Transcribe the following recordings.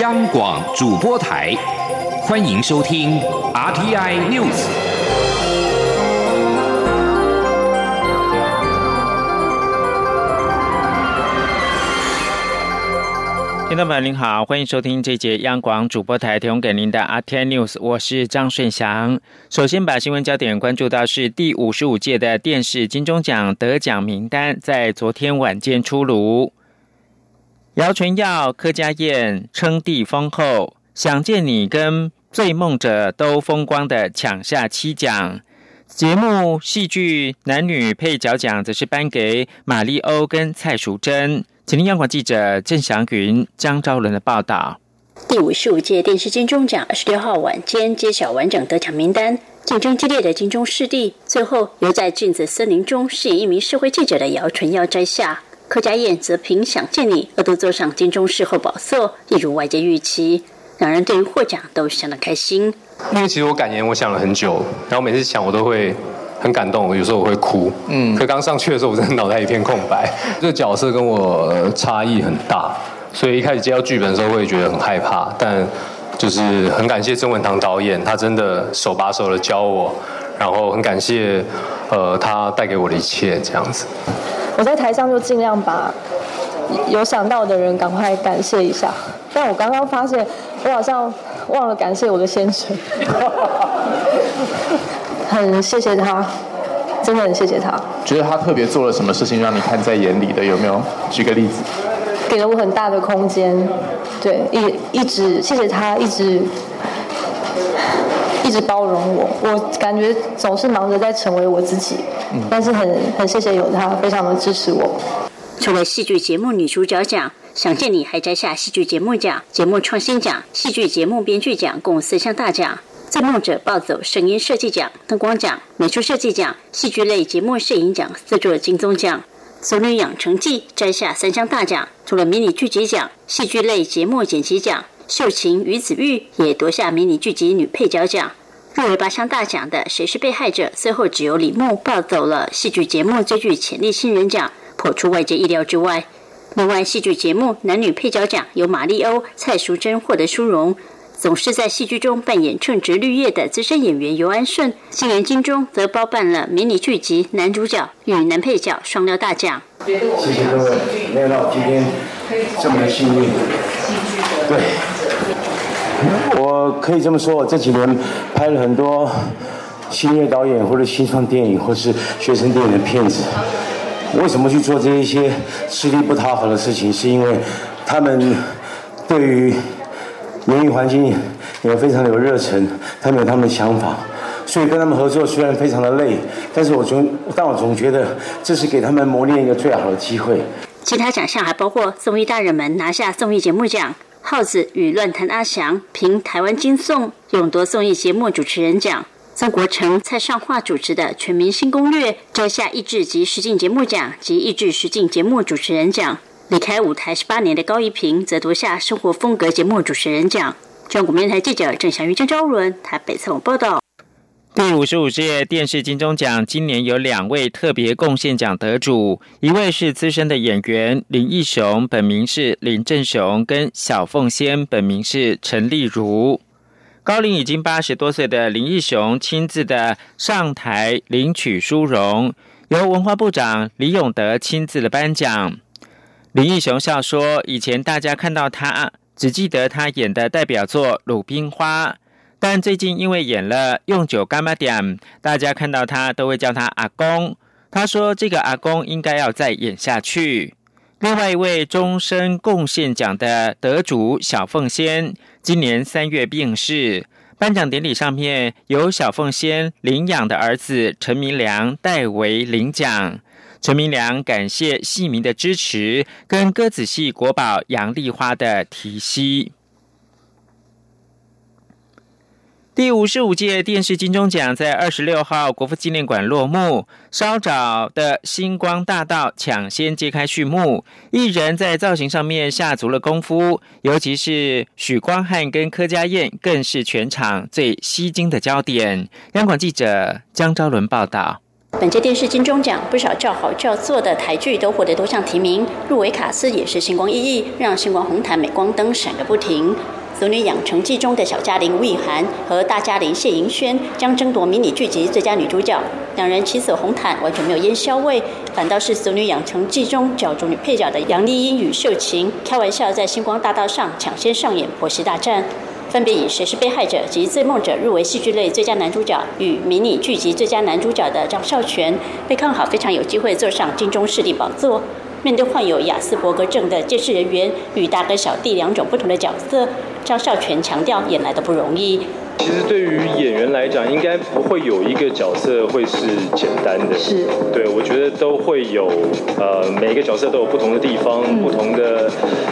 央广主播台，欢迎收听 RTI News。听众朋友您好，欢迎收听这节央广主播台提供给您的 RTI News，我是张顺祥。首先把新闻焦点关注到是第五十五届的电视金钟奖得奖名单在昨天晚间出炉。姚纯耀、柯佳燕称帝丰后，想见你跟醉梦者都风光的抢下七奖。节目戏剧男女配角奖则是颁给马丽欧跟蔡淑珍。请听央广记者郑祥云、张昭伦的报道。第五十五届电视金钟奖二十六号晚间揭晓完整得奖名单，竞争激烈的金钟视帝，最后由在镜子森林中饰演一名社会记者的姚纯耀摘下。柯佳燕则凭《想见你》二度坐上金钟视后宝座，一如外界预期。两人对于获奖都相当开心。因为其实我感言我想了很久，然后每次想我都会很感动，有时候我会哭。嗯，可刚上去的时候，我真的脑袋一片空白。这个角色跟我差异很大，所以一开始接到剧本的时候会觉得很害怕。但就是很感谢曾文堂导演，他真的手把手的教我，然后很感谢呃他带给我的一切这样子。我在台上就尽量把有想到的人赶快感谢一下，但我刚刚发现我好像忘了感谢我的先生，很谢谢他，真的很谢谢他。觉得他特别做了什么事情让你看在眼里的？有没有？举个例子。给了我很大的空间，对，一一直谢谢他，一直。一直包容我，我感觉总是忙着在成为我自己，但是很很谢谢有他，非常的支持我。除了戏剧节目女主角奖，想见你还摘下戏剧节目奖、节目创新奖、戏剧节目编剧奖共四项大奖。在梦者暴走声音设计奖、灯光奖、美术设计奖、戏剧类节目摄影奖四座金钟奖。俗女养成记摘下三项大奖，除了迷你剧集奖、戏剧类节目剪辑奖。秀琴与子玉也夺下迷你剧集女配角奖，入围八项大奖的《谁是被害者》最后只有李牧抱走了戏剧节目最具潜力新人奖，颇出外界意料之外。另外，戏剧节目男女配角奖由马丽欧、蔡淑珍获得殊荣。总是在戏剧中扮演称职绿叶的资深演员尤安顺，新人金钟则包办了迷你剧集男主角与男配角双料大奖。谢谢各位，没有到今天这么的幸运。对，我可以这么说，我这几年拍了很多新锐导演或者新创电影或是学生电影的片子。为什么去做这一些吃力不讨好的事情？是因为他们对于演艺环境也非常有热忱，他们有他们的想法，所以跟他们合作虽然非常的累，但是我总但我总觉得这是给他们磨练一个最好的机会。其他奖项还包括综艺大人们拿下综艺节目奖。耗子与乱弹阿翔凭台湾金颂勇夺综艺节目主持人奖，曾国成、蔡尚桦主持的《全明星攻略》摘下益智及实境节目奖及益智实境节目主持人奖。离开舞台十八年的高一平则夺下生活风格节目主持人奖。中国电台记者郑祥云、郑昭伦台北采访报道。第五十五届电视金钟奖今年有两位特别贡献奖得主，一位是资深的演员林义雄，本名是林正雄，跟小凤仙本名是陈丽如。高龄已经八十多岁的林义雄亲自的上台领取殊荣，由文化部长李永德亲自的颁奖。林义雄笑说：“以前大家看到他，只记得他演的代表作《鲁冰花》。”但最近因为演了《用酒干妈点》，大家看到他都会叫他阿公。他说：“这个阿公应该要再演下去。”另外一位终身贡献奖的得主小凤仙，今年三月病逝。颁奖典礼上面由小凤仙领养的儿子陈明良代为领奖。陈明良感谢戏迷的支持，跟歌子戏国宝杨丽花的提携。第五十五届电视金钟奖在二十六号国父纪念馆落幕，稍早的星光大道抢先揭开序幕。艺人在造型上面下足了功夫，尤其是许光汉跟柯佳燕，更是全场最吸睛的焦点。央广记者江昭伦报道。本届电视金钟奖，不少叫好叫座的台剧都获得多项提名，入围卡司也是星光熠熠，让星光红毯镁光灯闪个不停。《俗女养成记》中的小嘉玲吴以涵和大嘉玲谢盈萱将争夺迷你剧集最佳女主角，两人起手红毯完全没有烟消味，反倒是《俗女养成记》中角逐女配角的杨丽英与秀琴开玩笑在星光大道上抢先上演婆媳大战。分别以《谁是被害者》及《醉梦者》入围戏剧类最佳男主角与迷你剧集最佳男主角的张孝全，被看好非常有机会坐上金钟视帝宝座。面对患有雅斯伯格症的监视人员与大哥小弟两种不同的角色，张孝全强调演来的不容易。其实对于演员来讲，应该不会有一个角色会是简单的。是，对我觉得都会有，呃，每一个角色都有不同的地方、不同的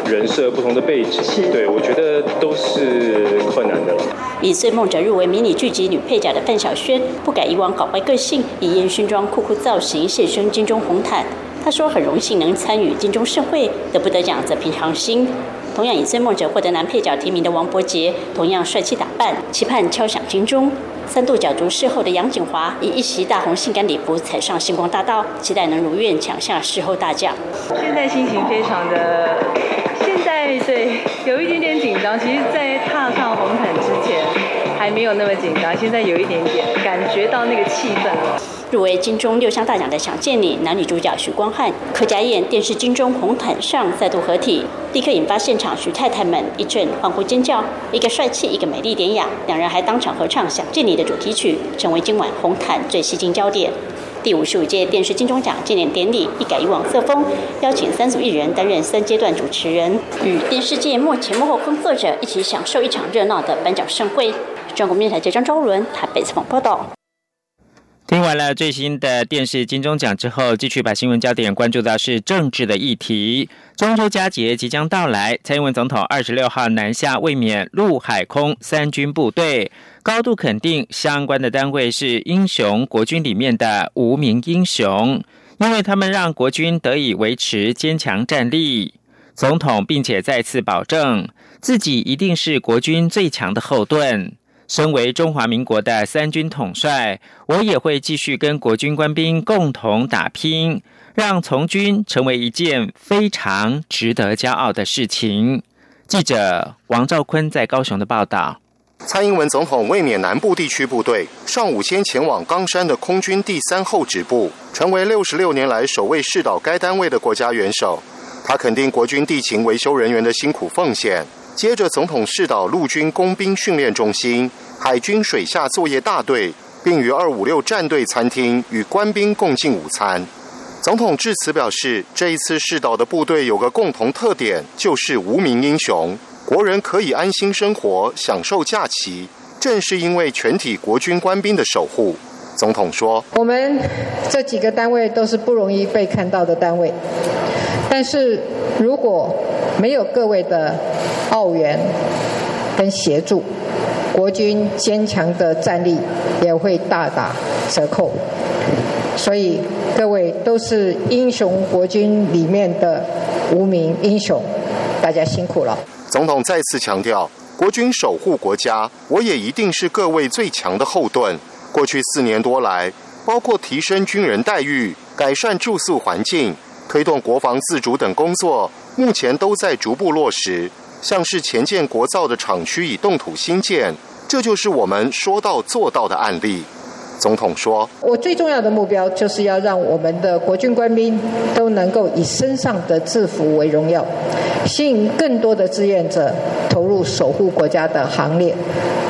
人设、不同的背景。是，对我觉得都是困难的。以《醉梦者》入围迷你剧集女配角的范晓萱，不改以往搞怪个性，以烟熏妆、酷酷造型现身金钟红毯。他说：“很荣幸能参与金钟盛会，得不得奖则平常心。”同样以《追梦者》获得男配角提名的王伯杰，同样帅气打扮，期盼敲响金钟。三度角逐事后的杨景华，以一袭大红性感礼服踩上星光大道，期待能如愿抢下事后大奖。现在心情非常的，现在对有一点点紧张。其实，在，还没有那么紧张，现在有一点点感觉到那个气氛了。入围金钟六项大奖的《想见你》，男女主角许光汉、柯佳燕电视金钟红毯上再度合体，立刻引发现场徐太太们一阵欢呼尖叫。一个帅气，一个美丽典雅，两人还当场合唱《想见你》的主题曲，成为今晚红毯最吸睛焦点。第五十五届电视金钟奖纪念典礼一改以往色风，邀请三组艺人担任三阶段主持人，与电视界幕前幕后工作者一起享受一场热闹的颁奖盛会。中国面台记者张昭伦台北采访报道。听完了最新的电视金钟奖之后，继续把新闻焦点关注到是政治的议题。中秋佳节即将到来，蔡英文总统二十六号南下卫冕陆海空三军部队，高度肯定相关的单位是英雄国军里面的无名英雄，因为他们让国军得以维持坚强战力。总统并且再次保证，自己一定是国军最强的后盾。身为中华民国的三军统帅，我也会继续跟国军官兵共同打拼，让从军成为一件非常值得骄傲的事情。记者王兆坤在高雄的报道：蔡英文总统卫冕南部地区部队，上午先前往冈山的空军第三后指部，成为六十六年来首位视导该单位的国家元首。他肯定国军地勤维修人员的辛苦奉献。接着，总统视导陆军工兵训练中心。海军水下作业大队，并于二五六战队餐厅与官兵共进午餐。总统致辞表示，这一次试导的部队有个共同特点，就是无名英雄，国人可以安心生活、享受假期，正是因为全体国军官兵的守护。总统说：“我们这几个单位都是不容易被看到的单位，但是如果没有各位的澳援跟协助。”国军坚强的战力也会大打折扣，所以各位都是英雄国军里面的无名英雄，大家辛苦了。总统再次强调，国军守护国家，我也一定是各位最强的后盾。过去四年多来，包括提升军人待遇、改善住宿环境、推动国防自主等工作，目前都在逐步落实。像是前建国造的厂区已动土新建，这就是我们说到做到的案例。总统说：“我最重要的目标就是要让我们的国军官兵都能够以身上的制服为荣耀，吸引更多的志愿者投入守护国家的行列，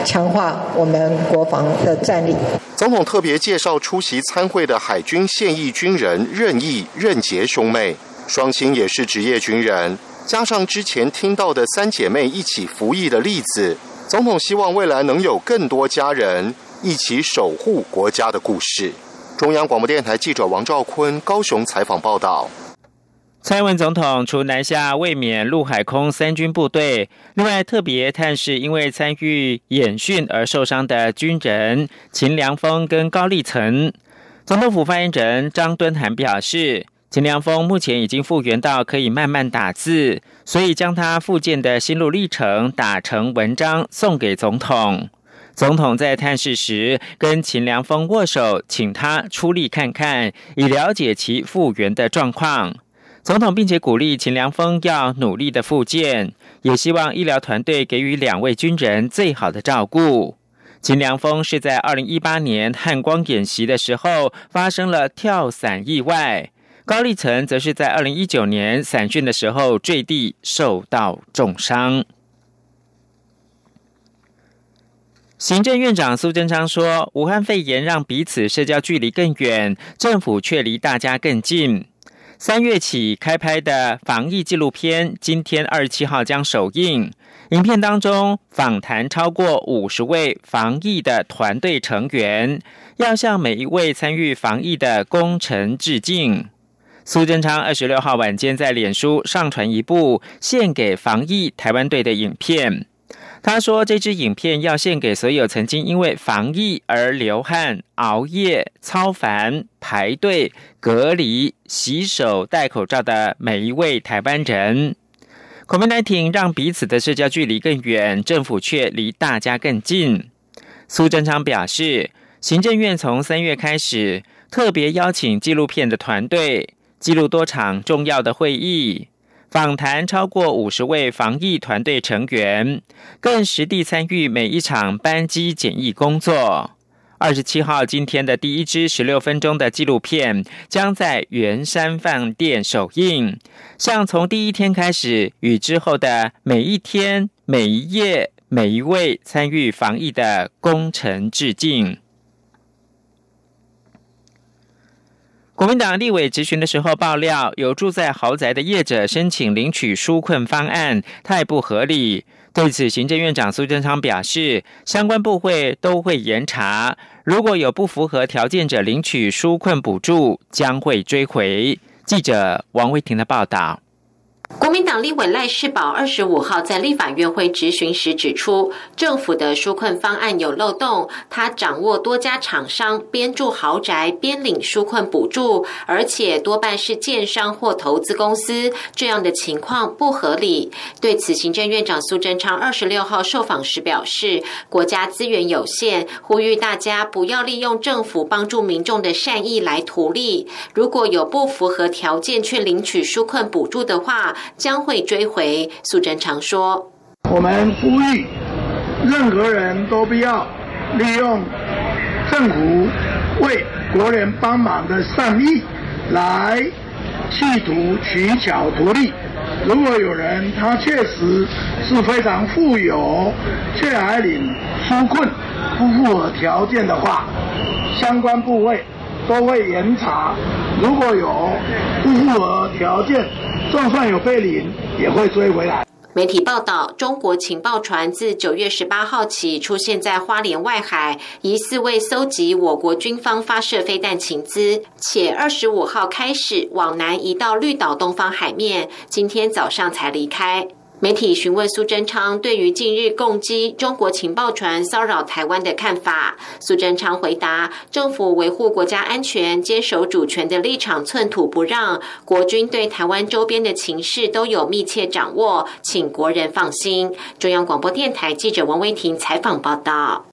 强化我们国防的战力。”总统特别介绍出席参会的海军现役军人任毅、任杰兄妹，双亲也是职业军人。加上之前听到的三姐妹一起服役的例子，总统希望未来能有更多家人一起守护国家的故事。中央广播电台记者王兆坤高雄采访报道。蔡英文总统除南下卫冕陆海空三军部队，另外特别探视因为参与演训而受伤的军人秦良峰跟高立层。总统府发言人张敦涵表示。秦良峰目前已经复原到可以慢慢打字，所以将他复健的心路历程打成文章送给总统。总统在探视时跟秦良峰握手，请他出力看看，以了解其复原的状况。总统并且鼓励秦良峰要努力的复健，也希望医疗团队给予两位军人最好的照顾。秦良峰是在二零一八年汉光演习的时候发生了跳伞意外，高立层则是在二零一九年散训的时候坠地受到重伤。行政院长苏贞昌说：“武汉肺炎让彼此社交距离更远，政府却离大家更近。”三月起开拍的防疫纪录片，今天二十七号将首映。影片当中访谈超过五十位防疫的团队成员，要向每一位参与防疫的功臣致敬。苏贞昌二十六号晚间在脸书上传一部献给防疫台湾队的影片。他说：“这支影片要献给所有曾经因为防疫而流汗、熬夜、操烦、排队、隔离、洗手、戴口罩的每一位台湾人。COVID-19 让彼此的社交距离更远，政府却离大家更近。”苏贞昌表示，行政院从三月开始特别邀请纪录片的团队记录多场重要的会议。访谈超过五十位防疫团队成员，更实地参与每一场班机检疫工作。二十七号，今天的第一支十六分钟的纪录片将在圆山饭店首映，向从第一天开始与之后的每一天、每一夜、每一位参与防疫的功臣致敬。国民党立委质询的时候爆料，有住在豪宅的业者申请领取纾困方案，太不合理。对此，行政院长苏贞昌表示，相关部会都会严查，如果有不符合条件者领取纾困补助，将会追回。记者王维婷的报道。国民党立委赖世宝二十五号在立法院会质询时指出，政府的纾困方案有漏洞。他掌握多家厂商边住豪宅边领纾困补助，而且多半是建商或投资公司，这样的情况不合理。对此，行政院长苏贞昌二十六号受访时表示，国家资源有限，呼吁大家不要利用政府帮助民众的善意来图利。如果有不符合条件去领取纾困补助的话，将会追回。苏贞昌说：“我们呼吁任何人都不要利用政府为国人帮忙的善意来企图取巧图利。如果有人他确实是非常富有，却还领纾困不符合条件的话，相关部位都会严查。如果有不符合条件，就算有被领，也会追回来。媒体报道，中国情报船自九月十八号起出现在花莲外海，疑似为搜集我国军方发射飞弹情资，且二十五号开始往南移到绿岛东方海面，今天早上才离开。媒体询问苏贞昌对于近日攻击中国情报船骚扰台湾的看法，苏贞昌回答：政府维护国家安全、坚守主权的立场寸土不让，国军对台湾周边的情势都有密切掌握，请国人放心。中央广播电台记者王威婷采访报道。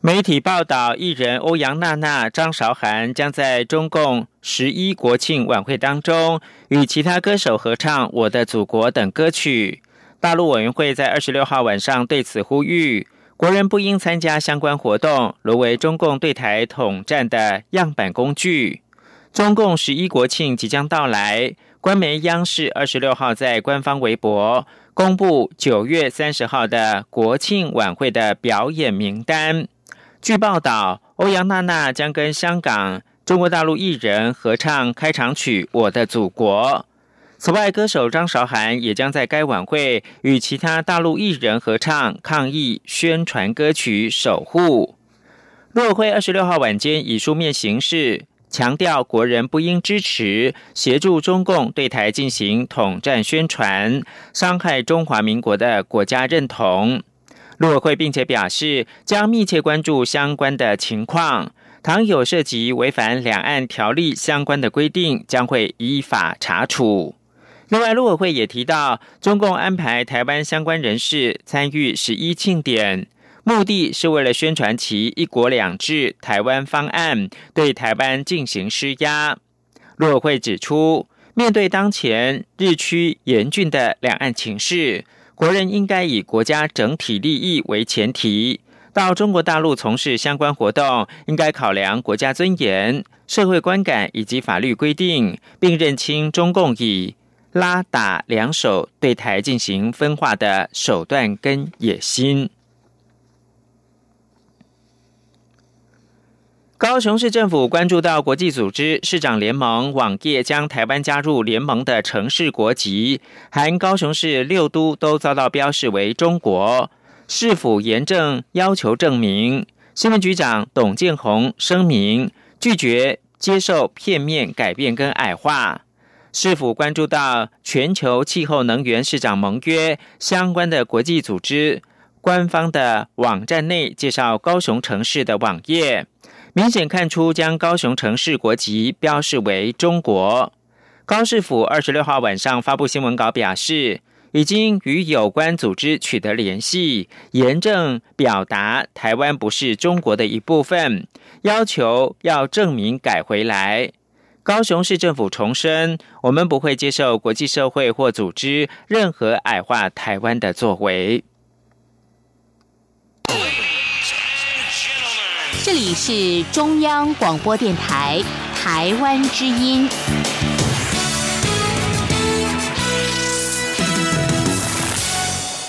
媒体报道，艺人欧阳娜娜、张韶涵将在中共十一国庆晚会当中与其他歌手合唱《我的祖国》等歌曲。大陆委员会在二十六号晚上对此呼吁，国人不应参加相关活动，沦为中共对台统战的样板工具。中共十一国庆即将到来，官媒央视二十六号在官方微博公布九月三十号的国庆晚会的表演名单。据报道，欧阳娜娜将跟香港、中国大陆艺人合唱开场曲《我的祖国》。此外，歌手张韶涵也将在该晚会与其他大陆艺人合唱抗议宣传歌曲《守护》。陆委会二十六号晚间以书面形式强调，国人不应支持协助中共对台进行统战宣传，伤害中华民国的国家认同。陆委会并且表示，将密切关注相关的情况，倘有涉及违反两岸条例相关的规定，将会依法查处。另外，陆委会也提到，中共安排台湾相关人士参与十一庆典，目的是为了宣传其“一国两制”台湾方案，对台湾进行施压。陆委会指出，面对当前日趋严峻的两岸情势，国人应该以国家整体利益为前提，到中国大陆从事相关活动，应该考量国家尊严、社会观感以及法律规定，并认清中共以拉打两手对台进行分化的手段跟野心。高雄市政府关注到国际组织市长联盟网页将台湾加入联盟的城市国籍，含高雄市六都都遭到标示为中国，市府严正要求证明。新闻局长董建宏声明拒绝接受片面改变跟矮化。市府关注到全球气候能源市长盟约相关的国际组织官方的网站内介绍高雄城市的网页。明显看出，将高雄城市国籍标示为中国。高市府二十六号晚上发布新闻稿表示，已经与有关组织取得联系，严正表达台湾不是中国的一部分，要求要证明改回来。高雄市政府重申，我们不会接受国际社会或组织任何矮化台湾的作为。这里是中央广播电台台湾之音。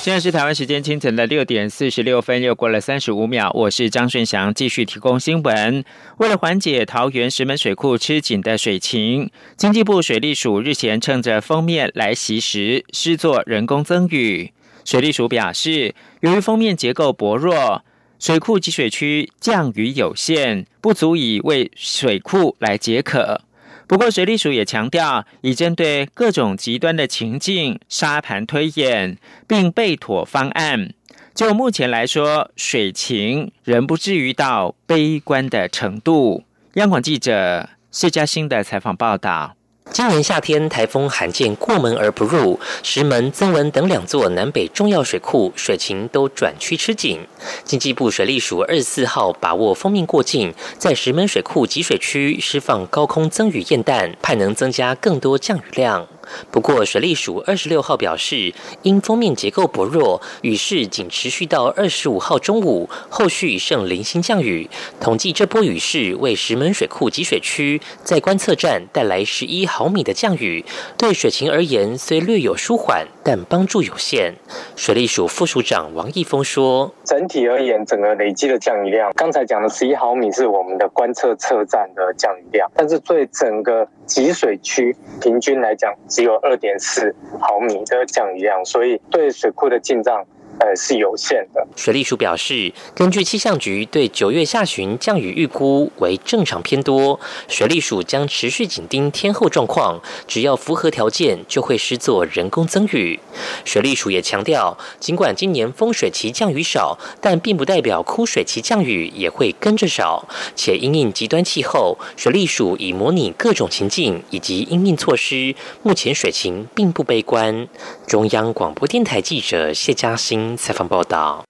现在是台湾时间清晨的六点四十六分，又过了三十五秒。我是张顺祥，继续提供新闻。为了缓解桃园石门水库吃紧的水情，经济部水利署日前趁着封面来袭时，施作人工增雨。水利署表示，由于封面结构薄弱。水库集水区降雨有限，不足以为水库来解渴。不过，水利署也强调，已针对各种极端的情境沙盘推演，并备妥方案。就目前来说，水情仍不至于到悲观的程度。央广记者谢嘉欣的采访报道。今年夏天，台风罕见过门而不入，石门、曾文等两座南北重要水库水情都转趋吃紧。经济部水利署二十四号把握风面过境，在石门水库集水区释放高空增雨焰弹，盼能增加更多降雨量。不过，水利署二十六号表示，因封面结构薄弱，雨势仅持续到二十五号中午，后续剩零星降雨。统计这波雨势为石门水库集水区在观测站带来十一毫米的降雨，对水情而言虽略有舒缓，但帮助有限。水利署副署长王义峰说：“整体而言，整个累积的降雨量，刚才讲的十一毫米是我们的观测测站的降雨量，但是对整个集水区平均来讲。”只有二点四毫米的降雨量，所以对水库的进账。呃，是有限的。水利署表示，根据气象局对九月下旬降雨预估为正常偏多，水利署将持续紧盯天候状况，只要符合条件，就会施作人工增雨。水利署也强调，尽管今年丰水期降雨少，但并不代表枯水期降雨也会跟着少。且因应极端气候，水利署已模拟各种情境以及应应措施，目前水情并不悲观。中央广播电台记者谢嘉欣。采访报道：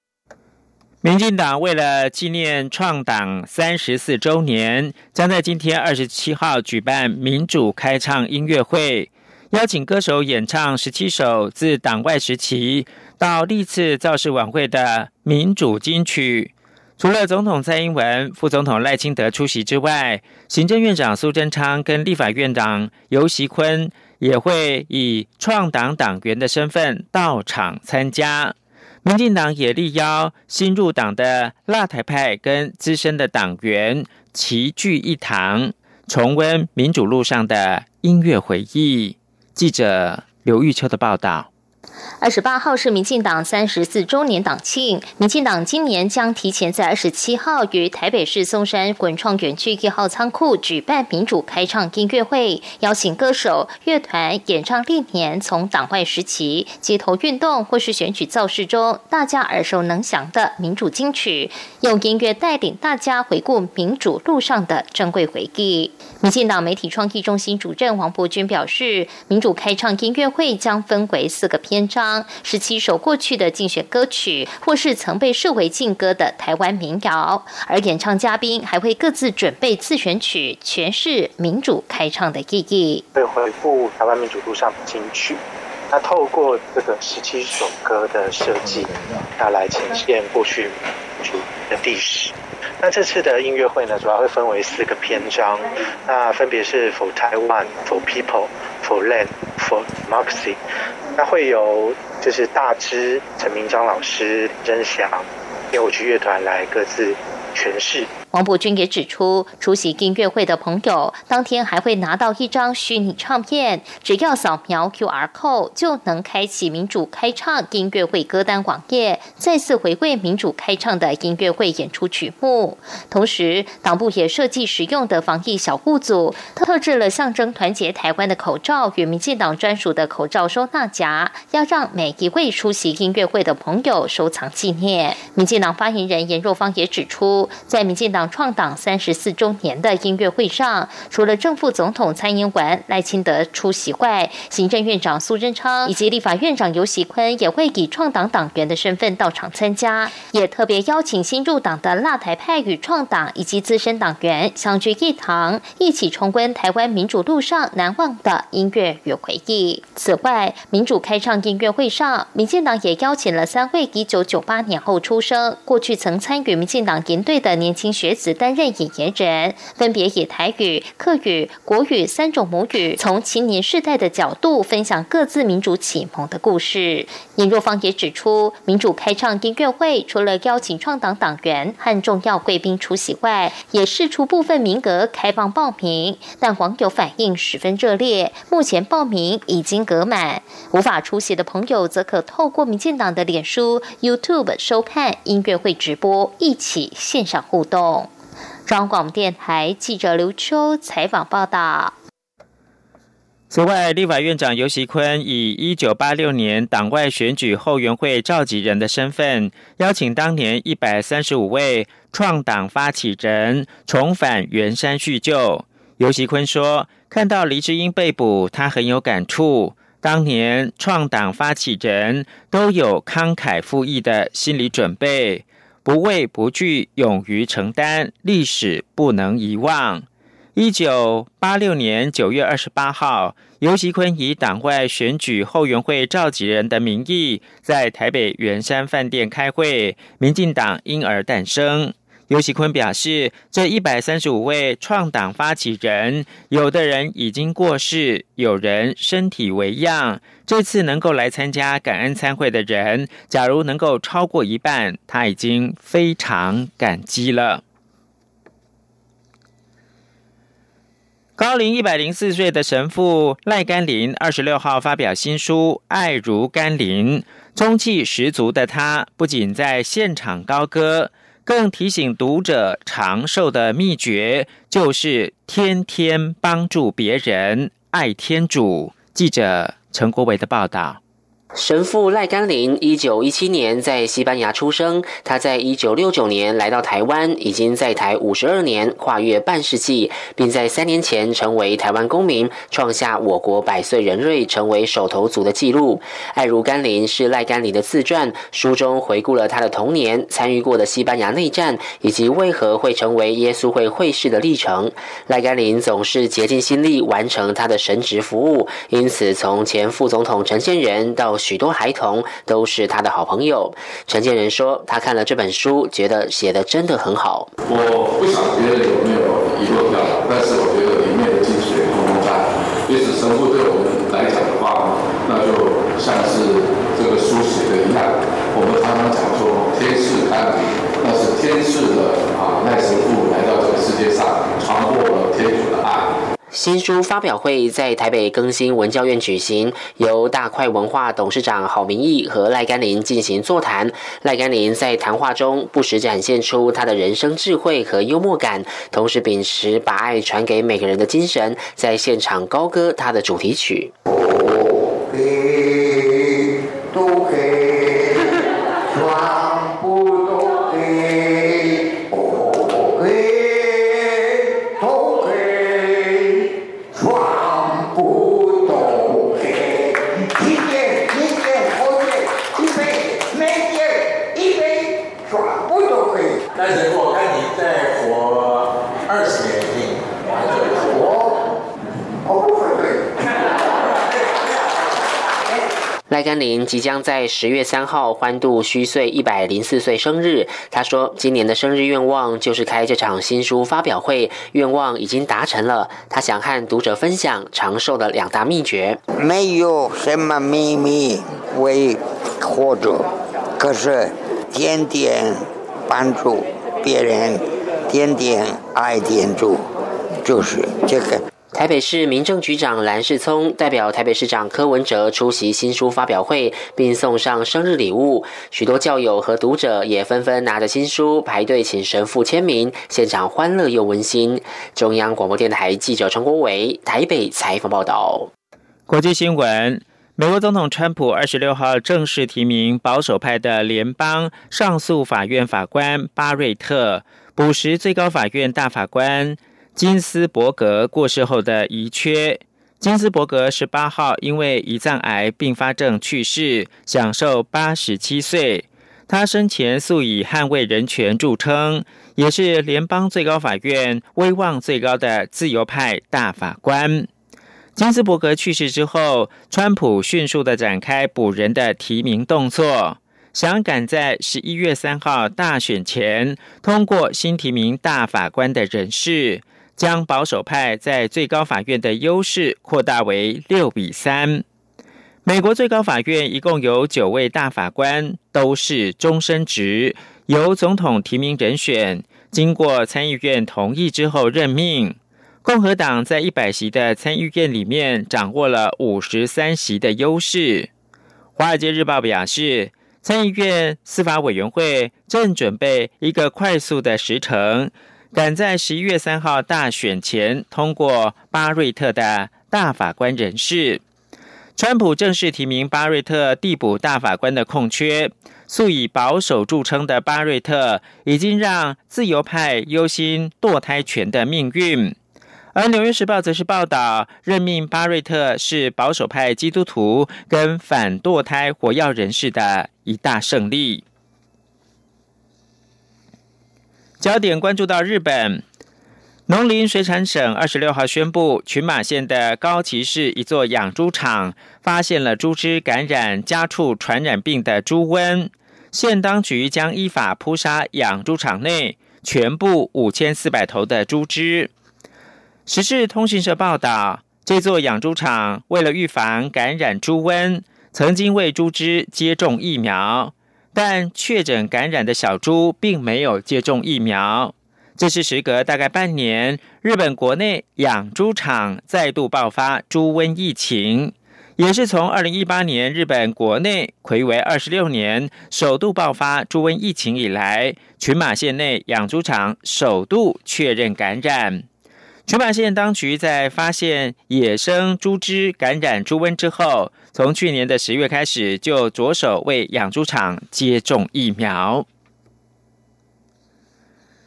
民进党为了纪念创党三十四周年，将在今天二十七号举办民主开唱音乐会，邀请歌手演唱十七首自党外时期到历次造势晚会的民主金曲。除了总统蔡英文、副总统赖清德出席之外，行政院长苏贞昌跟立法院长游锡坤也会以创党党员的身份到场参加。民进党也力邀新入党的辣台派跟资深的党员齐聚一堂，重温民主路上的音乐回忆。记者刘玉秋的报道。二十八号是民进党三十四周年党庆，民进党今年将提前在二十七号于台北市松山滚创园区一号仓库举办民主开唱音乐会，邀请歌手、乐团演唱历年从党外时期街头运动或是选举造势中大家耳熟能详的民主金曲，用音乐带领大家回顾民主路上的珍贵回忆。民进党媒体创意中心主任王伯君表示，民主开唱音乐会将分为四个篇。章，十七首过去的竞选歌曲，或是曾被设为禁歌的台湾民谣。而演唱嘉宾还会各自准备自选曲，诠释民主开唱的意义。会回复台湾民主路上的金曲。那透过这个十七首歌的设计，那来呈现过去民主的历史。那这次的音乐会呢，主要会分为四个篇章，那分别是 For Taiwan、For People、For Land、For Democracy。那会有就是大支陈明章老师、林真祥、烟火区乐团来各自诠释。王博君也指出，出席音乐会的朋友当天还会拿到一张虚拟唱片，只要扫描 QR code 就能开启民主开唱音乐会歌单网页，再次回味民主开唱的音乐会演出曲目。同时，党部也设计实用的防疫小物组，特制了象征团结台湾的口罩与民进党专属的口罩收纳夹，要让每一位出席音乐会的朋友收藏纪念。民进党发言人严若芳也指出，在民进党创党三十四周年的音乐会上，除了正副总统蔡英文、赖清德出席外，行政院长苏贞昌以及立法院长游锡坤也会以创党党员的身份到场参加，也特别邀请新入党的辣台派与创党以及资深党员相聚一堂，一起重温台湾民主路上难忘的音乐与回忆。此外，民主开唱音乐会上，民进党也邀请了三位一九九八年后出生、过去曾参与民进党营队的年轻学。学子担任引言人，分别以台语、客语、国语三种母语，从青年世代的角度分享各自民主启蒙的故事。尹若芳也指出，民主开唱音乐会除了邀请创党党员和重要贵宾出席外，也释出部分名额开放报名，但网友反应十分热烈。目前报名已经隔满，无法出席的朋友则可透过民进党的脸书、YouTube 收看音乐会直播，一起线上互动。中央广电台记者刘秋采访报道。此外，立法院长游锡坤以一九八六年党外选举后援会召集人的身份，邀请当年一百三十五位创党发起人重返圆山叙旧。游锡坤说：“看到黎智英被捕，他很有感触。当年创党发起人都有慷慨赴义的心理准备。”不畏不惧，勇于承担，历史不能遗忘。一九八六年九月二十八号，游锡坤以党外选举后援会召集人的名义，在台北圆山饭店开会，民进党因而诞生。尤喜坤表示，这一百三十五位创党发起人，有的人已经过世，有人身体为恙。这次能够来参加感恩参会的人，假如能够超过一半，他已经非常感激了。高龄一百零四岁的神父赖甘霖，二十六号发表新书《爱如甘霖》，中气十足的他，不仅在现场高歌。更提醒读者，长寿的秘诀就是天天帮助别人，爱天主。记者陈国伟的报道。神父赖甘霖，一九一七年在西班牙出生。他在一九六九年来到台湾，已经在台五十二年，跨越半世纪，并在三年前成为台湾公民，创下我国百岁人瑞成为手头族的纪录。爱如甘霖是赖甘霖的自传，书中回顾了他的童年、参与过的西班牙内战，以及为何会成为耶稣会会士的历程。赖甘霖总是竭尽心力完成他的神职服务，因此从前副总统陈建仁到许多孩童都是他的好朋友。陈建仁说：“他看了这本书，觉得写的真的很好。我不想别人有没有遗漏掉，但是我觉得里面的精髓通通在。因此，神父对我们来讲的话，那就像是这个书写的一样。我们常常讲说天赐甘霖，那是天赐的啊，赖神父来到这个世界上，传播了天主的爱。”新书发表会在台北更新文教院举行，由大快文化董事长郝明义和赖甘霖进行座谈。赖甘霖在谈话中不时展现出他的人生智慧和幽默感，同时秉持把爱传给每个人的精神，在现场高歌他的主题曲。甘霖即将在十月三号欢度虚岁一百零四岁生日。他说，今年的生日愿望就是开这场新书发表会，愿望已经达成了。他想和读者分享长寿的两大秘诀：没有什么秘密为活着，可是天天帮助别人，天天爱天主，就是这个。台北市民政局长蓝世聪代表台北市长柯文哲出席新书发表会，并送上生日礼物。许多教友和读者也纷纷拿着新书排队请神父签名，现场欢乐又温馨。中央广播电台记者陈国伟台北采访报道。国际新闻：美国总统川普二十六号正式提名保守派的联邦上诉法院法官巴瑞特，补实最高法院大法官。金斯伯格过世后的遗缺。金斯伯格十八号因为胰脏癌并发症去世，享受八十七岁。他生前素以捍卫人权著称，也是联邦最高法院威望最高的自由派大法官。金斯伯格去世之后，川普迅速的展开补人的提名动作，想赶在十一月三号大选前通过新提名大法官的人事。将保守派在最高法院的优势扩大为六比三。美国最高法院一共有九位大法官，都是终身职，由总统提名人选，经过参议院同意之后任命。共和党在一百席的参议院里面掌握了五十三席的优势。华尔街日报表示，参议院司法委员会正准备一个快速的时程。赶在十一月三号大选前通过巴瑞特的大法官人事，川普正式提名巴瑞特递补大法官的空缺。素以保守著称的巴瑞特，已经让自由派忧心堕胎权的命运。而《纽约时报》则是报道，任命巴瑞特是保守派基督徒跟反堕胎火药人士的一大胜利。焦点关注到日本农林水产省二十六号宣布，群马县的高崎市一座养猪场发现了猪只感染家畜传染病的猪瘟，县当局将依法扑杀养猪场内全部五千四百头的猪只。时事通讯社报道，这座养猪场为了预防感染猪瘟，曾经为猪只接种疫苗。但确诊感染的小猪并没有接种疫苗，这是时隔大概半年，日本国内养猪场再度爆发猪瘟疫情，也是从二零一八年日本国内魁为二十六年首度爆发猪瘟疫情以来，群马县内养猪场首度确认感染。群马县当局在发现野生猪只感染猪瘟之后，从去年的十月开始，就着手为养猪场接种疫苗。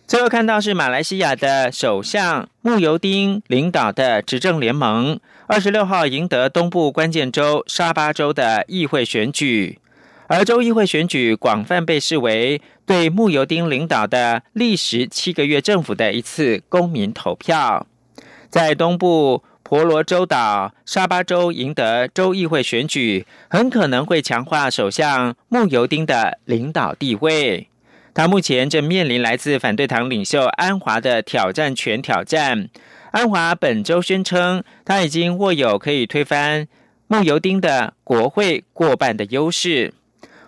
最后看到是马来西亚的首相穆尤丁领导的执政联盟，二十六号赢得东部关键州沙巴州的议会选举，而州议会选举广泛被视为对穆尤丁领导的历时七个月政府的一次公民投票。在东部婆罗洲岛沙巴州赢得州议会选举，很可能会强化首相穆尤丁的领导地位。他目前正面临来自反对党领袖安华的挑战权挑战。安华本周宣称，他已经握有可以推翻穆尤丁的国会过半的优势。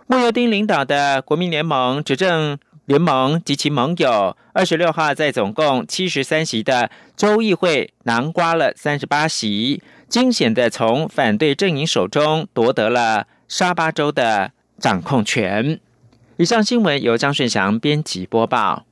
穆尤丁领导的国民联盟执政。联盟及其盟友二十六号在总共七十三席的州议会囊瓜了三十八席，惊险的从反对阵营手中夺得了沙巴州的掌控权。以上新闻由张顺祥编辑播报。